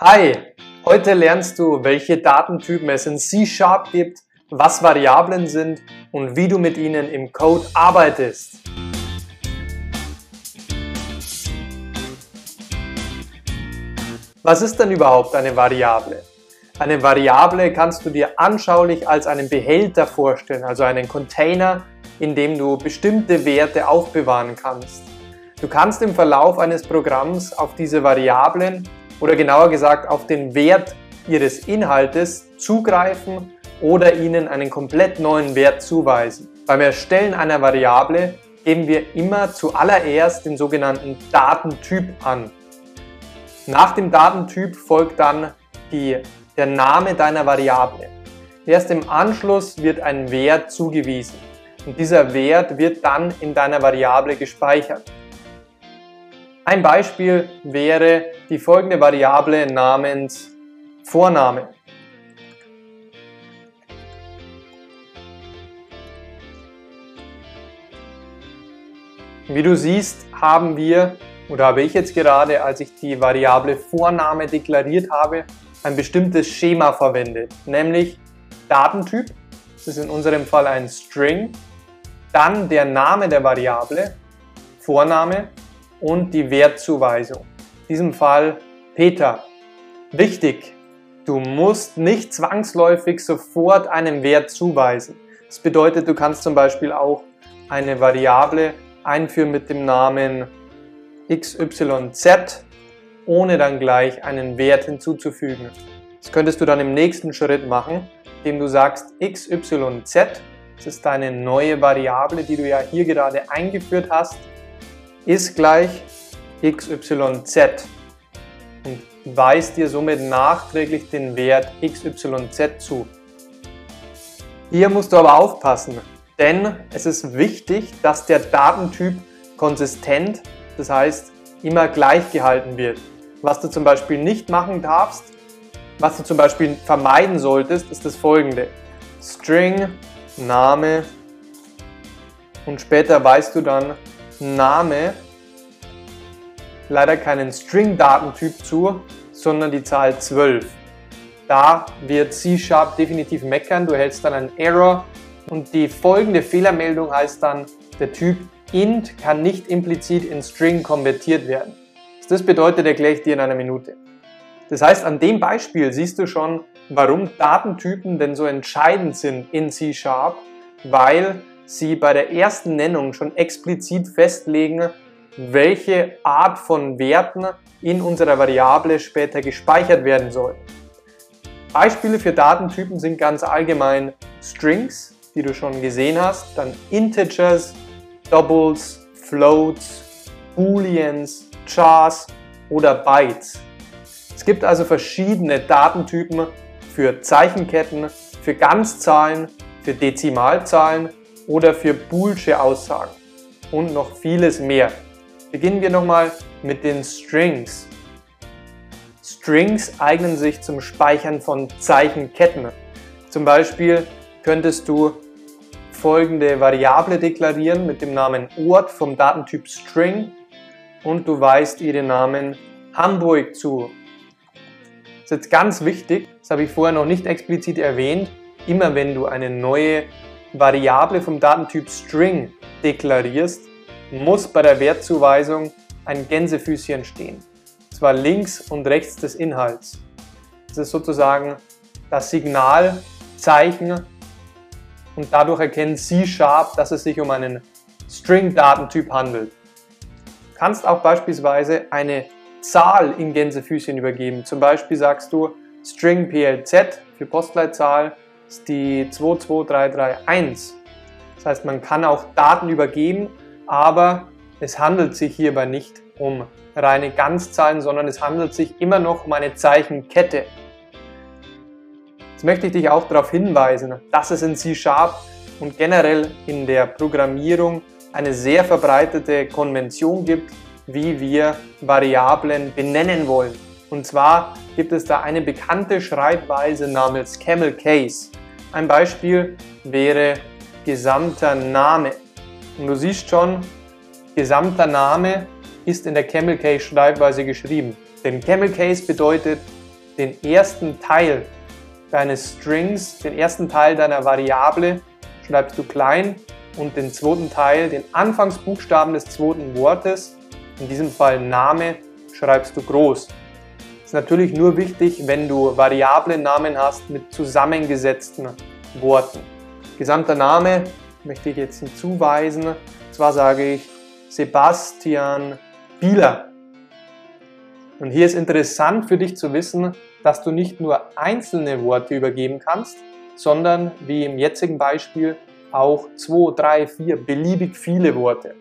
Hi, heute lernst du, welche Datentypen es in C-Sharp gibt, was Variablen sind und wie du mit ihnen im Code arbeitest. Was ist denn überhaupt eine Variable? Eine Variable kannst du dir anschaulich als einen Behälter vorstellen, also einen Container, in dem du bestimmte Werte aufbewahren kannst. Du kannst im Verlauf eines Programms auf diese Variablen oder genauer gesagt auf den Wert ihres Inhaltes zugreifen oder ihnen einen komplett neuen Wert zuweisen. Beim Erstellen einer Variable geben wir immer zuallererst den sogenannten Datentyp an. Nach dem Datentyp folgt dann die, der Name deiner Variable. Erst im Anschluss wird ein Wert zugewiesen und dieser Wert wird dann in deiner Variable gespeichert. Ein Beispiel wäre die folgende Variable namens Vorname. Wie du siehst, haben wir, oder habe ich jetzt gerade, als ich die Variable Vorname deklariert habe, ein bestimmtes Schema verwendet, nämlich Datentyp, das ist in unserem Fall ein String, dann der Name der Variable, Vorname und die Wertzuweisung. In diesem Fall Peter. Wichtig, du musst nicht zwangsläufig sofort einen Wert zuweisen. Das bedeutet, du kannst zum Beispiel auch eine Variable einführen mit dem Namen xyz, ohne dann gleich einen Wert hinzuzufügen. Das könntest du dann im nächsten Schritt machen, indem du sagst xyz, das ist deine neue Variable, die du ja hier gerade eingeführt hast, ist gleich xyz und weist dir somit nachträglich den Wert xyz zu. Hier musst du aber aufpassen, denn es ist wichtig, dass der Datentyp konsistent, das heißt immer gleich gehalten wird. Was du zum Beispiel nicht machen darfst, was du zum Beispiel vermeiden solltest, ist das folgende. String, Name und später weißt du dann Name leider keinen String-Datentyp zu, sondern die Zahl 12. Da wird C-Sharp definitiv meckern, du hältst dann einen Error und die folgende Fehlermeldung heißt dann, der Typ int kann nicht implizit in String konvertiert werden. Was das bedeutet, erkläre ich dir in einer Minute. Das heißt, an dem Beispiel siehst du schon, warum Datentypen denn so entscheidend sind in C-Sharp, weil sie bei der ersten Nennung schon explizit festlegen, welche Art von Werten in unserer Variable später gespeichert werden soll. Beispiele für Datentypen sind ganz allgemein Strings, die du schon gesehen hast, dann Integers, Doubles, Floats, Booleans, Chars oder Bytes. Es gibt also verschiedene Datentypen für Zeichenketten, für Ganzzahlen, für Dezimalzahlen oder für Boolsche Aussagen und noch vieles mehr. Beginnen wir nochmal mit den Strings. Strings eignen sich zum Speichern von Zeichenketten. Zum Beispiel könntest du folgende Variable deklarieren mit dem Namen Ort vom Datentyp String und du weist ihren Namen Hamburg zu. Das ist jetzt ganz wichtig, das habe ich vorher noch nicht explizit erwähnt, immer wenn du eine neue Variable vom Datentyp String deklarierst, muss bei der Wertzuweisung ein Gänsefüßchen stehen. Und zwar links und rechts des Inhalts. Das ist sozusagen das Signalzeichen und dadurch erkennt C-Sharp, dass es sich um einen String-Datentyp handelt. Du kannst auch beispielsweise eine Zahl in Gänsefüßchen übergeben. Zum Beispiel sagst du String PLZ für Postleitzahl ist die 22331. Das heißt, man kann auch Daten übergeben aber es handelt sich hierbei nicht um reine Ganzzahlen, sondern es handelt sich immer noch um eine Zeichenkette. Jetzt möchte ich dich auch darauf hinweisen, dass es in C-Sharp und generell in der Programmierung eine sehr verbreitete Konvention gibt, wie wir Variablen benennen wollen. Und zwar gibt es da eine bekannte Schreibweise namens Camel Case. Ein Beispiel wäre gesamter Name. Und du siehst schon, gesamter Name ist in der Camel Case Schreibweise geschrieben. Denn Camel Case bedeutet den ersten Teil deines Strings, den ersten Teil deiner Variable schreibst du klein und den zweiten Teil, den Anfangsbuchstaben des zweiten Wortes, in diesem Fall Name, schreibst du groß. Ist natürlich nur wichtig, wenn du Variablen-Namen hast mit zusammengesetzten Worten. Gesamter Name möchte ich jetzt hinzuweisen. Und zwar sage ich Sebastian Bieler. Und hier ist interessant für dich zu wissen, dass du nicht nur einzelne Worte übergeben kannst, sondern wie im jetzigen Beispiel auch zwei, drei, vier beliebig viele Worte.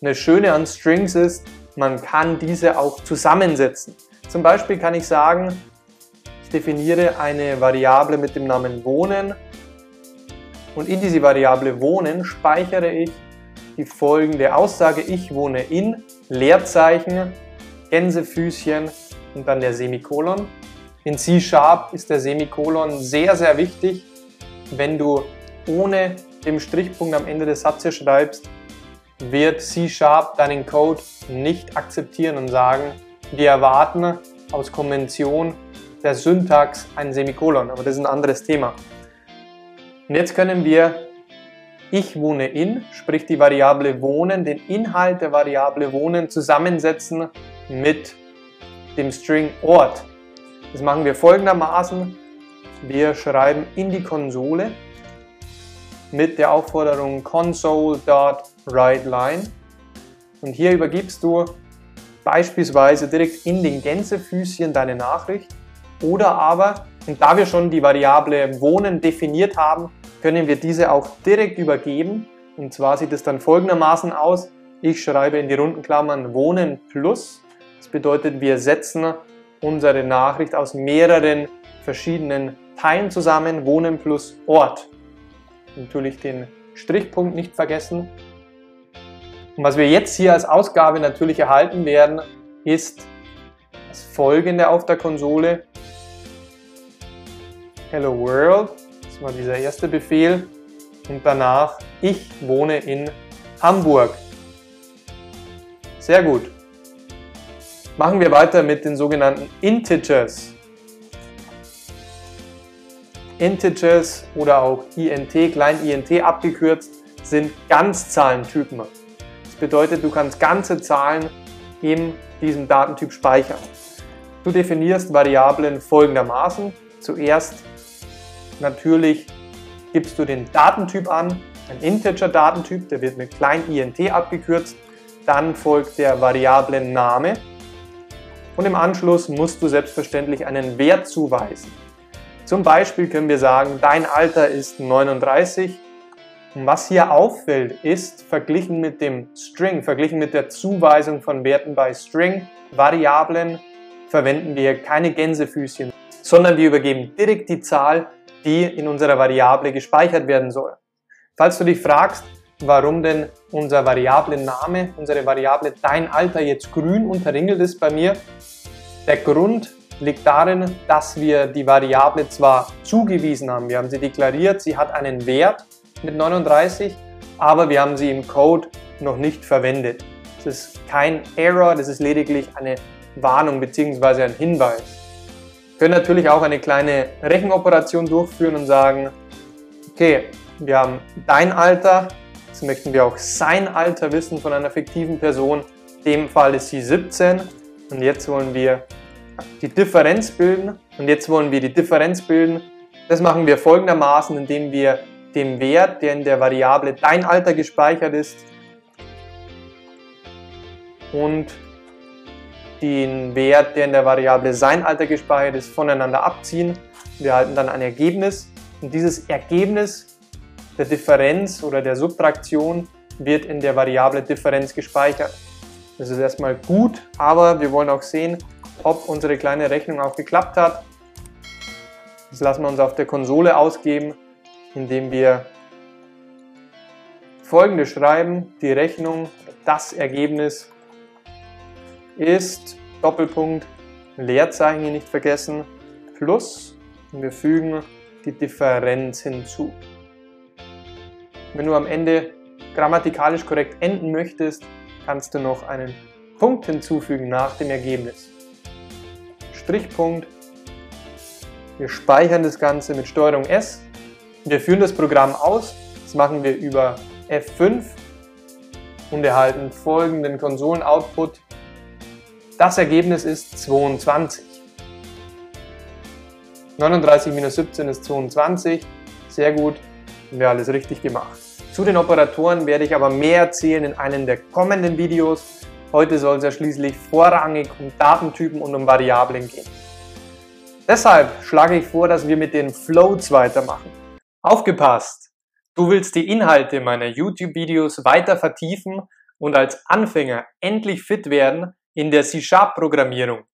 Eine Schöne an Strings ist, man kann diese auch zusammensetzen. Zum Beispiel kann ich sagen, ich definiere eine Variable mit dem Namen Wohnen und in diese Variable Wohnen speichere ich die folgende Aussage, ich wohne in, Leerzeichen, Gänsefüßchen und dann der Semikolon. In C-Sharp ist der Semikolon sehr, sehr wichtig. Wenn du ohne den Strichpunkt am Ende des Satzes schreibst, wird C-Sharp deinen Code nicht akzeptieren und sagen, wir erwarten aus Konvention der Syntax ein Semikolon. Aber das ist ein anderes Thema. Und jetzt können wir ich wohne in, sprich die Variable wohnen, den Inhalt der Variable wohnen zusammensetzen mit dem String Ort. Das machen wir folgendermaßen. Wir schreiben in die Konsole mit der Aufforderung console.writeLine und hier übergibst du beispielsweise direkt in den Gänsefüßchen deine Nachricht oder aber, und da wir schon die Variable wohnen definiert haben, können wir diese auch direkt übergeben. Und zwar sieht es dann folgendermaßen aus. Ich schreibe in die runden Klammern Wohnen plus. Das bedeutet, wir setzen unsere Nachricht aus mehreren verschiedenen Teilen zusammen. Wohnen plus Ort. Natürlich den Strichpunkt nicht vergessen. Und was wir jetzt hier als Ausgabe natürlich erhalten werden, ist das folgende auf der Konsole. Hello World war dieser erste Befehl. Und danach, ich wohne in Hamburg. Sehr gut. Machen wir weiter mit den sogenannten Integers. Integers oder auch INT, klein INT abgekürzt, sind Ganzzahlentypen. Das bedeutet, du kannst ganze Zahlen in diesem Datentyp speichern. Du definierst Variablen folgendermaßen. Zuerst Natürlich gibst du den Datentyp an, ein Integer-Datentyp, der wird mit klein int abgekürzt. Dann folgt der Variablen-Name und im Anschluss musst du selbstverständlich einen Wert zuweisen. Zum Beispiel können wir sagen, dein Alter ist 39. Und was hier auffällt, ist, verglichen mit dem String, verglichen mit der Zuweisung von Werten bei String-Variablen, verwenden wir keine Gänsefüßchen, sondern wir übergeben direkt die Zahl die in unserer Variable gespeichert werden soll. Falls du dich fragst, warum denn unser Variablenname, unsere Variable dein Alter jetzt grün unterringelt ist bei mir, der Grund liegt darin, dass wir die Variable zwar zugewiesen haben, wir haben sie deklariert, sie hat einen Wert mit 39, aber wir haben sie im Code noch nicht verwendet. Das ist kein Error, das ist lediglich eine Warnung bzw. ein Hinweis können natürlich auch eine kleine Rechenoperation durchführen und sagen, okay, wir haben dein Alter, jetzt möchten wir auch sein Alter wissen von einer fiktiven Person. In dem Fall ist sie 17 und jetzt wollen wir die Differenz bilden und jetzt wollen wir die Differenz bilden. Das machen wir folgendermaßen, indem wir den Wert, der in der Variable dein Alter gespeichert ist, und den Wert, der in der Variable sein Alter gespeichert ist, voneinander abziehen. Wir erhalten dann ein Ergebnis und dieses Ergebnis der Differenz oder der Subtraktion wird in der Variable Differenz gespeichert. Das ist erstmal gut, aber wir wollen auch sehen, ob unsere kleine Rechnung auch geklappt hat. Das lassen wir uns auf der Konsole ausgeben, indem wir folgende schreiben, die Rechnung, das Ergebnis ist Doppelpunkt, Leerzeichen hier nicht vergessen, plus und wir fügen die Differenz hinzu. Wenn du am Ende grammatikalisch korrekt enden möchtest, kannst du noch einen Punkt hinzufügen nach dem Ergebnis. Strichpunkt. Wir speichern das Ganze mit STRG S. Wir führen das Programm aus. Das machen wir über F5 und erhalten folgenden Konsolen-Output. Das Ergebnis ist 22. 39 minus 17 ist 22. Sehr gut, haben wir alles richtig gemacht. Zu den Operatoren werde ich aber mehr erzählen in einem der kommenden Videos. Heute soll es ja schließlich vorrangig um Datentypen und um Variablen gehen. Deshalb schlage ich vor, dass wir mit den Floats weitermachen. Aufgepasst! Du willst die Inhalte meiner YouTube-Videos weiter vertiefen und als Anfänger endlich fit werden in der C-Sharp-Programmierung.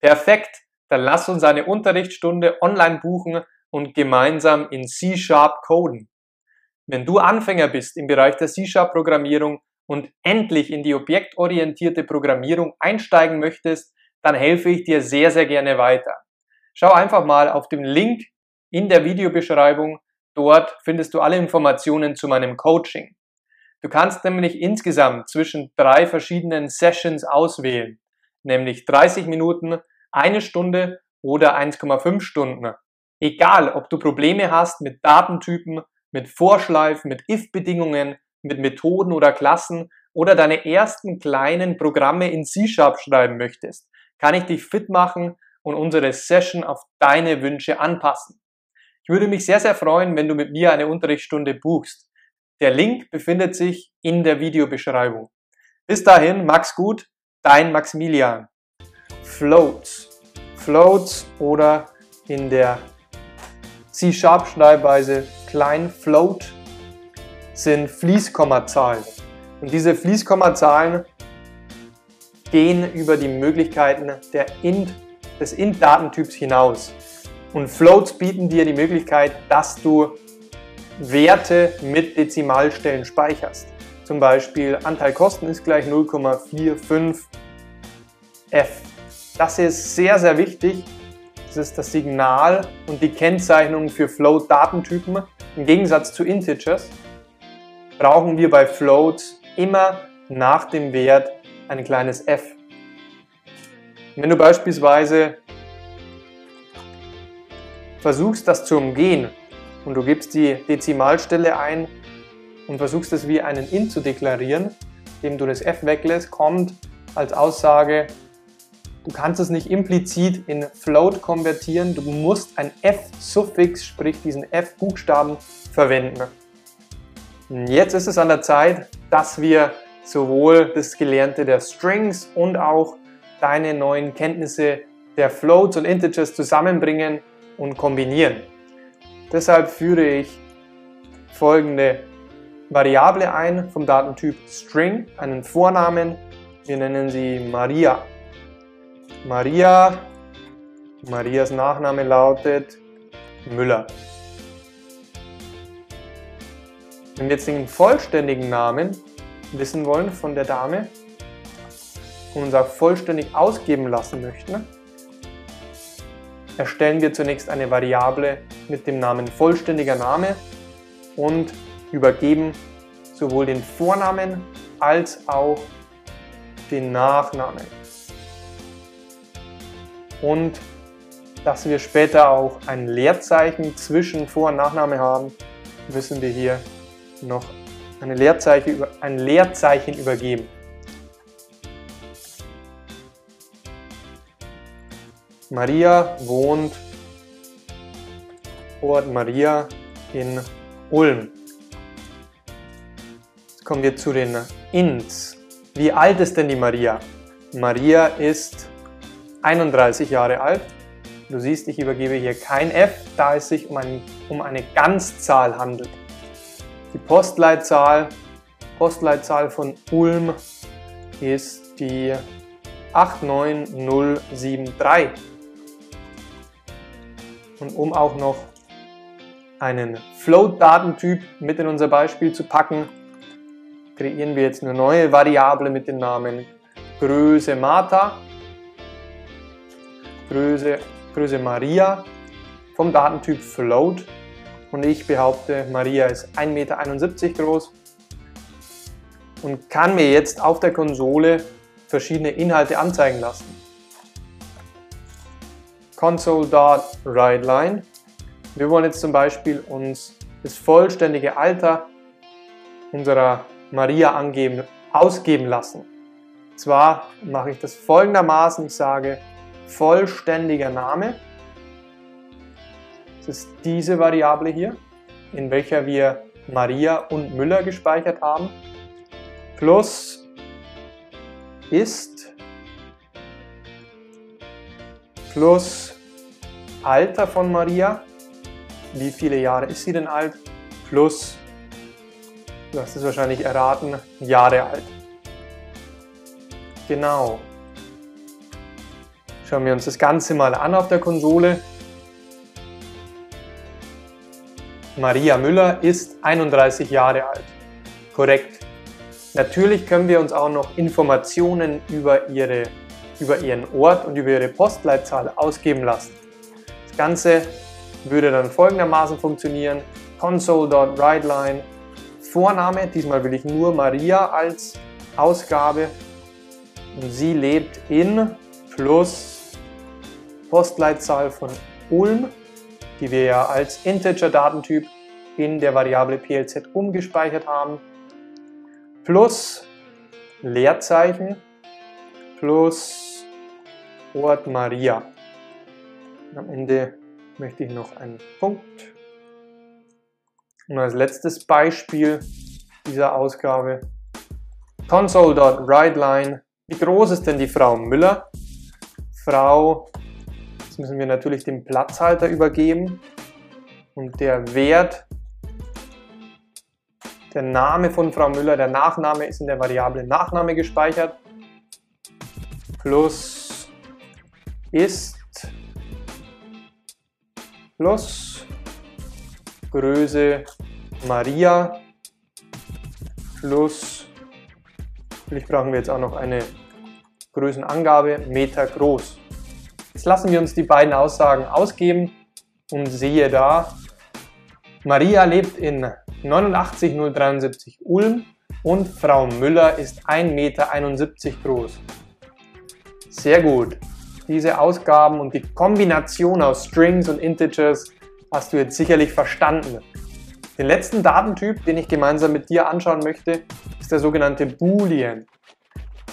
Perfekt! Dann lass uns eine Unterrichtsstunde online buchen und gemeinsam in C-Sharp coden. Wenn du Anfänger bist im Bereich der C-Sharp-Programmierung und endlich in die objektorientierte Programmierung einsteigen möchtest, dann helfe ich dir sehr, sehr gerne weiter. Schau einfach mal auf dem Link in der Videobeschreibung. Dort findest du alle Informationen zu meinem Coaching. Du kannst nämlich insgesamt zwischen drei verschiedenen Sessions auswählen, nämlich 30 Minuten, eine Stunde oder 1,5 Stunden. Egal, ob du Probleme hast mit Datentypen, mit Vorschleifen, mit if-Bedingungen, mit Methoden oder Klassen oder deine ersten kleinen Programme in C-Sharp schreiben möchtest, kann ich dich fit machen und unsere Session auf deine Wünsche anpassen. Ich würde mich sehr, sehr freuen, wenn du mit mir eine Unterrichtsstunde buchst. Der Link befindet sich in der Videobeschreibung. Bis dahin, Max gut, dein Maximilian. Floats. Floats oder in der C-Sharp-Schreibweise klein Float sind Fließkommazahlen. Und diese Fließkommazahlen gehen über die Möglichkeiten der int, des int-Datentyps hinaus. Und Floats bieten dir die Möglichkeit, dass du Werte mit Dezimalstellen speicherst. Zum Beispiel Anteil Kosten ist gleich 0,45 f. Das ist sehr, sehr wichtig. Das ist das Signal und die Kennzeichnung für Float-Datentypen im Gegensatz zu Integers brauchen wir bei Floats immer nach dem Wert ein kleines f. Wenn du beispielsweise versuchst, das zu umgehen und du gibst die Dezimalstelle ein und versuchst es wie einen int zu deklarieren, indem du das f weglässt, kommt als Aussage, du kannst es nicht implizit in float konvertieren, du musst ein f-Suffix, sprich diesen f-Buchstaben verwenden. Jetzt ist es an der Zeit, dass wir sowohl das Gelernte der Strings und auch deine neuen Kenntnisse der Floats und Integers zusammenbringen und kombinieren. Deshalb führe ich folgende Variable ein vom Datentyp String, einen Vornamen. Wir nennen sie Maria. Maria, Marias Nachname lautet Müller. Wenn wir jetzt den vollständigen Namen wissen wollen von der Dame und uns auch vollständig ausgeben lassen möchten, erstellen wir zunächst eine Variable mit dem Namen vollständiger Name und übergeben sowohl den Vornamen als auch den Nachnamen. Und dass wir später auch ein Leerzeichen zwischen Vor- und Nachname haben, wissen wir hier noch eine Leerzeichen, ein Leerzeichen übergeben. Maria wohnt Ort Maria in Ulm. Jetzt kommen wir zu den Ints. Wie alt ist denn die Maria? Maria ist 31 Jahre alt. Du siehst, ich übergebe hier kein F, da es sich um, ein, um eine Ganzzahl handelt. Die Postleitzahl, Postleitzahl von Ulm ist die 89073. Und um auch noch einen Float-Datentyp mit in unser Beispiel zu packen, kreieren wir jetzt eine neue Variable mit dem Namen Größe Martha, Größe, Größe Maria vom Datentyp Float und ich behaupte, Maria ist 1,71 Meter groß und kann mir jetzt auf der Konsole verschiedene Inhalte anzeigen lassen. console.writeLine. Wir wollen jetzt zum Beispiel uns das vollständige Alter unserer Maria angeben, ausgeben lassen. Zwar mache ich das folgendermaßen, ich sage vollständiger Name. Das ist diese Variable hier, in welcher wir Maria und Müller gespeichert haben, plus ist plus Alter von Maria, wie viele Jahre ist sie denn alt, plus, du hast es wahrscheinlich erraten, Jahre alt. Genau. Schauen wir uns das Ganze mal an auf der Konsole. Maria Müller ist 31 Jahre alt. Korrekt. Natürlich können wir uns auch noch Informationen über, ihre, über ihren Ort und über ihre Postleitzahl ausgeben lassen. Das Ganze würde dann folgendermaßen funktionieren. console.writeLine Vorname, diesmal will ich nur Maria als Ausgabe sie lebt in plus Postleitzahl von Ulm, die wir ja als Integer-Datentyp in der Variable plz umgespeichert haben, plus Leerzeichen plus Ort Maria. Am Ende möchte ich noch einen Punkt. Und als letztes Beispiel dieser Ausgabe console.writeLine wie groß ist denn die Frau Müller? Frau, jetzt müssen wir natürlich den Platzhalter übergeben und der Wert, der Name von Frau Müller, der Nachname ist in der Variable Nachname gespeichert, plus ist plus Größe Maria plus Natürlich brauchen wir jetzt auch noch eine Größenangabe, Meter groß. Jetzt lassen wir uns die beiden Aussagen ausgeben und sehe da, Maria lebt in 89073 Ulm und Frau Müller ist 1,71 Meter groß. Sehr gut. Diese Ausgaben und die Kombination aus Strings und Integers hast du jetzt sicherlich verstanden. Den letzten Datentyp, den ich gemeinsam mit dir anschauen möchte, ist der sogenannte Boolean.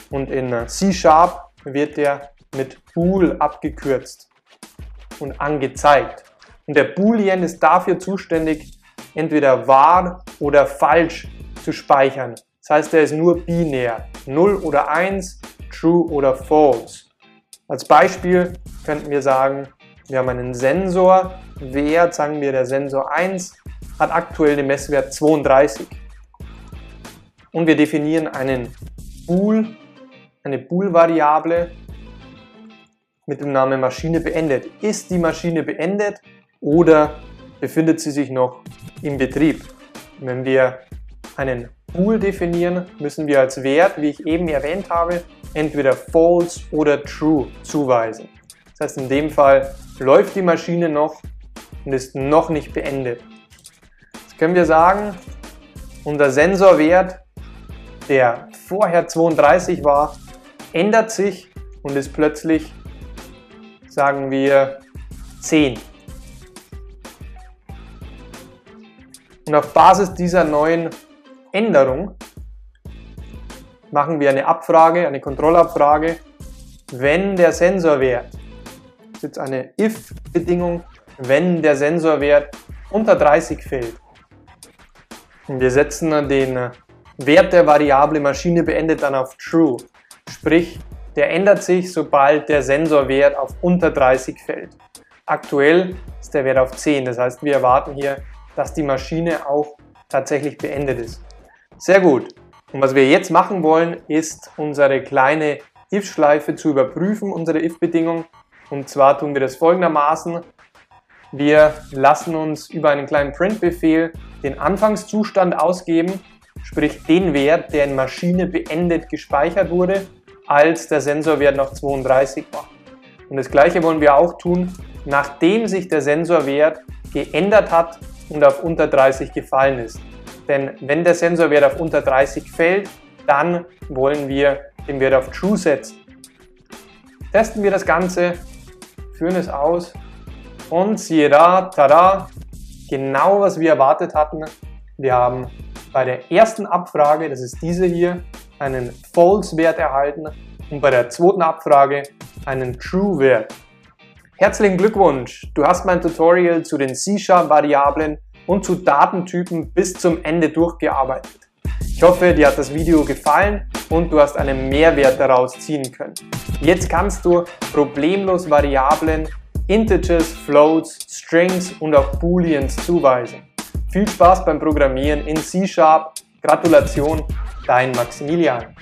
Und in C-Sharp wird der mit Bool abgekürzt und angezeigt. Und der Boolean ist dafür zuständig, entweder wahr oder falsch zu speichern. Das heißt, er ist nur binär. 0 oder 1, true oder false. Als Beispiel könnten wir sagen, wir haben einen Sensor, Wert, sagen wir der Sensor 1, hat aktuell den Messwert 32. Und wir definieren einen Bool, eine Bool-Variable mit dem Namen Maschine beendet. Ist die Maschine beendet oder befindet sie sich noch im Betrieb? Wenn wir einen Bool definieren, müssen wir als Wert, wie ich eben erwähnt habe, entweder false oder true zuweisen. Das heißt, in dem Fall läuft die Maschine noch und ist noch nicht beendet können wir sagen, unser Sensorwert, der vorher 32 war, ändert sich und ist plötzlich, sagen wir, 10. Und auf Basis dieser neuen Änderung machen wir eine Abfrage, eine Kontrollabfrage, wenn der Sensorwert, das ist jetzt eine if-Bedingung, wenn der Sensorwert unter 30 fällt, wir setzen den Wert der Variable Maschine beendet dann auf True. Sprich, der ändert sich, sobald der Sensorwert auf unter 30 fällt. Aktuell ist der Wert auf 10. Das heißt, wir erwarten hier, dass die Maschine auch tatsächlich beendet ist. Sehr gut. Und was wir jetzt machen wollen, ist unsere kleine if-Schleife zu überprüfen, unsere if-Bedingung. Und zwar tun wir das folgendermaßen. Wir lassen uns über einen kleinen Print-Befehl den Anfangszustand ausgeben, sprich den Wert, der in Maschine beendet gespeichert wurde, als der Sensorwert noch 32 war. Und das gleiche wollen wir auch tun, nachdem sich der Sensorwert geändert hat und auf unter 30 gefallen ist. Denn wenn der Sensorwert auf unter 30 fällt, dann wollen wir den Wert auf True setzen. Testen wir das Ganze führen es aus und siehe da, tada, genau was wir erwartet hatten. Wir haben bei der ersten Abfrage, das ist diese hier, einen False-Wert erhalten und bei der zweiten Abfrage einen True-Wert. Herzlichen Glückwunsch! Du hast mein Tutorial zu den C-Sharp-Variablen und zu Datentypen bis zum Ende durchgearbeitet. Ich hoffe, dir hat das Video gefallen und du hast einen Mehrwert daraus ziehen können. Jetzt kannst du problemlos Variablen, Integers, Floats, Strings und auch Booleans zuweisen. Viel Spaß beim Programmieren in C-Sharp. Gratulation, dein Maximilian.